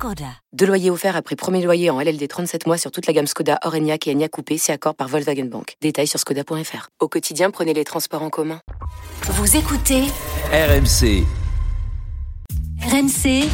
Skoda. Deux loyers offerts après premier loyer en LLD 37 mois sur toute la gamme Skoda, Orenia et Enya Coupé, c'est accord par Volkswagen Bank. Détails sur skoda.fr. Au quotidien, prenez les transports en commun. Vous écoutez RMC, RMC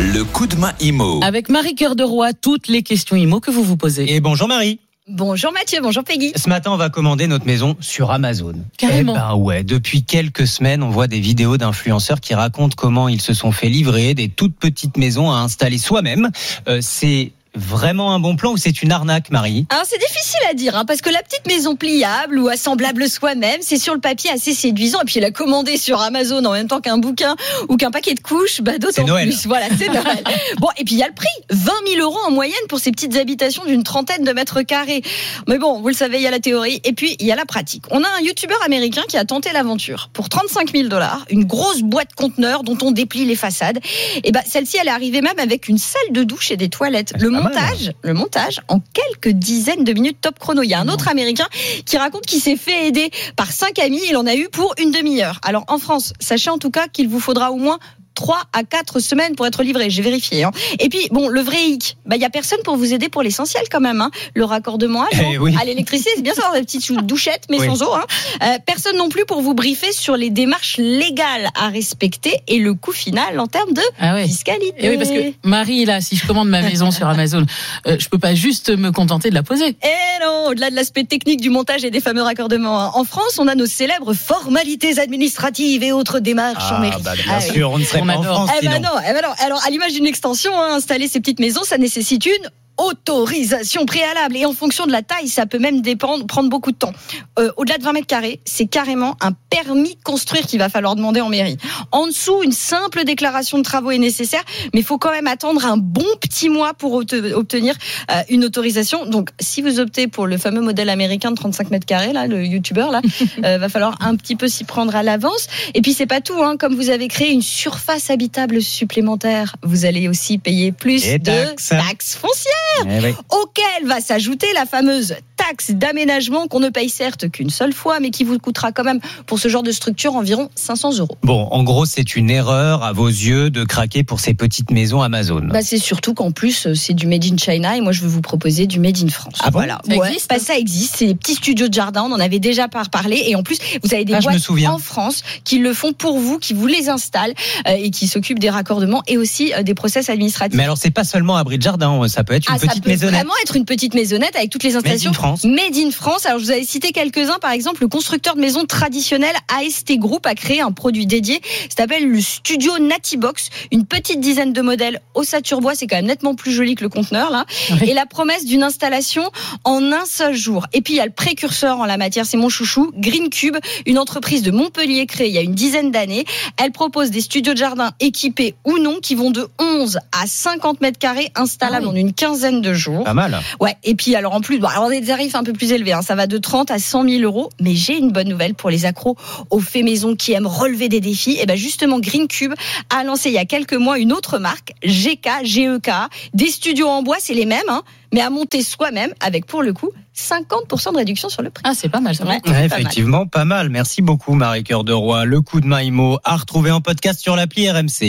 le coup de main IMO. Avec Marie Cœur de Roi, toutes les questions IMO que vous vous posez. Et bonjour Marie. Bonjour Mathieu, bonjour Peggy. Ce matin, on va commander notre maison sur Amazon. Carrément. Eh ben ouais, depuis quelques semaines, on voit des vidéos d'influenceurs qui racontent comment ils se sont fait livrer des toutes petites maisons à installer soi-même. Euh, c'est vraiment un bon plan ou c'est une arnaque, Marie Alors c'est difficile à dire, hein, parce que la petite maison pliable ou assemblable soi-même, c'est sur le papier assez séduisant. Et puis la commander sur Amazon en même temps qu'un bouquin ou qu'un paquet de couches, bah d'autant plus. Voilà, c'est Noël. bon, et puis il y a le prix, 20 000 euros en moyenne pour ces petites habitations d'une trentaine de mètres carrés. Mais bon, vous le savez, il y a la théorie et puis il y a la pratique. On a un youtubeur américain qui a tenté l'aventure pour 35 000 dollars, une grosse boîte conteneur dont on déplie les façades. Et ben celle-ci, elle est arrivée même avec une salle de douche et des toilettes. Le mal. Montage, le montage en quelques dizaines de minutes top chrono. Il y a un autre américain qui raconte qu'il s'est fait aider par cinq amis. Il en a eu pour une demi-heure. Alors en France, sachez en tout cas qu'il vous faudra au moins 3 à 4 semaines pour être livré, j'ai vérifié. hein. Et puis, bon, le vrai hic, bah, il y a personne pour vous aider pour l'essentiel quand même. hein. Le raccordement à, l'eau, Eh oui. à l'électricité, c'est bien ça, des petites chou- douchettes, mais Oui. sans eau. hein. Euh, personne non plus pour vous briefer sur les démarches légales à respecter et le coût final en termes de Ah ouais. fiscalité. Et oui, parce que Marie, là, si je commande ma maison sur Amazon, euh, je peux pas juste me contenter de la poser. Et non, au-delà de l'aspect technique du montage et des fameux raccordements, hein. en France, on a nos célèbres formalités administratives et autres démarches en mairie. bah, bien Ah oui. sûr, on ne serait France Eh ben non, eh ben non. Alors, à l'image d'une extension, hein, installer ces petites maisons, ça nécessite une autorisation préalable. Et en fonction de la taille, ça peut même dépendre, prendre beaucoup de temps. Euh, Au-delà de 20 mètres carrés, c'est carrément un permis de construire qu'il va falloir demander en mairie. En dessous, une simple déclaration de travaux est nécessaire, mais il faut quand même attendre un bon petit mois pour obte- obtenir euh, une autorisation. Donc, si vous optez pour le fameux modèle américain de 35 mètres carrés, là, le youtubeur, là, euh, va falloir un petit peu s'y prendre à l'avance. Et puis, c'est pas tout, hein. Comme vous avez créé une surface habitable supplémentaire, vous allez aussi payer plus Et de taxes. taxes foncières Eh oui. auquel va s'ajouter la fameuse taxe d'aménagement qu'on ne paye certes qu'une seule fois, mais qui vous coûtera quand même pour ce genre de structure environ 500 euros. Bon, en gros, c'est une erreur à vos yeux de craquer pour ces petites maisons Amazon. Bah, c'est surtout qu'en plus, euh, c'est du Made in China et moi, je veux vous proposer du Made in France. Ah voilà. Ça Ouais, existe bah, ça existe. C'est des petits studios de jardin. On en avait déjà par parlé. Et en plus, vous avez des Ah, boîtes en France qui le font pour vous, qui vous les installent euh, et qui s'occupent des raccordements et aussi euh, des process administratifs. Mais alors, c'est pas seulement abri de jardin, ça peut être une Ah, ça petite peut maisonnette. vraiment être une petite maisonnette avec toutes les Made installations in France. Made in France. Alors, je vous avais cité quelques-uns. Par exemple, le constructeur de maisons traditionnelles AST Group a créé un produit dédié. Ça s'appelle le Studio Natibox. Une petite dizaine de modèles ossature-bois. C'est quand même nettement plus joli que le conteneur, là. Oui. Et la promesse d'une installation en un seul jour. Et puis, il y a le précurseur en la matière. C'est mon chouchou. Green Cube, une entreprise de Montpellier créée il y a une dizaine d'années. Elle propose des studios de jardin équipés ou non qui vont de 11 à 50 mètres carrés installables Ah oui. en une quinzaine de jours. Pas mal. Ouais, et puis alors en plus, bon, alors des tarifs un peu plus élevés, hein, ça va de 30 à 100 000 euros, mais j'ai une bonne nouvelle pour les accros aux faits maison qui aiment relever des défis. Et ben justement, Green Cube a lancé il y a quelques mois une autre marque, GK, GEK, des studios en bois, c'est les mêmes, hein, mais à monter soi-même avec pour le coup 50% de réduction sur le prix. Ah, c'est pas mal, ça. Ouais. Ouais, pas mal. effectivement, pas mal. Merci beaucoup, Marie Cœur de Roi. Le coup de main IMO à retrouver en podcast sur l'appli RMC.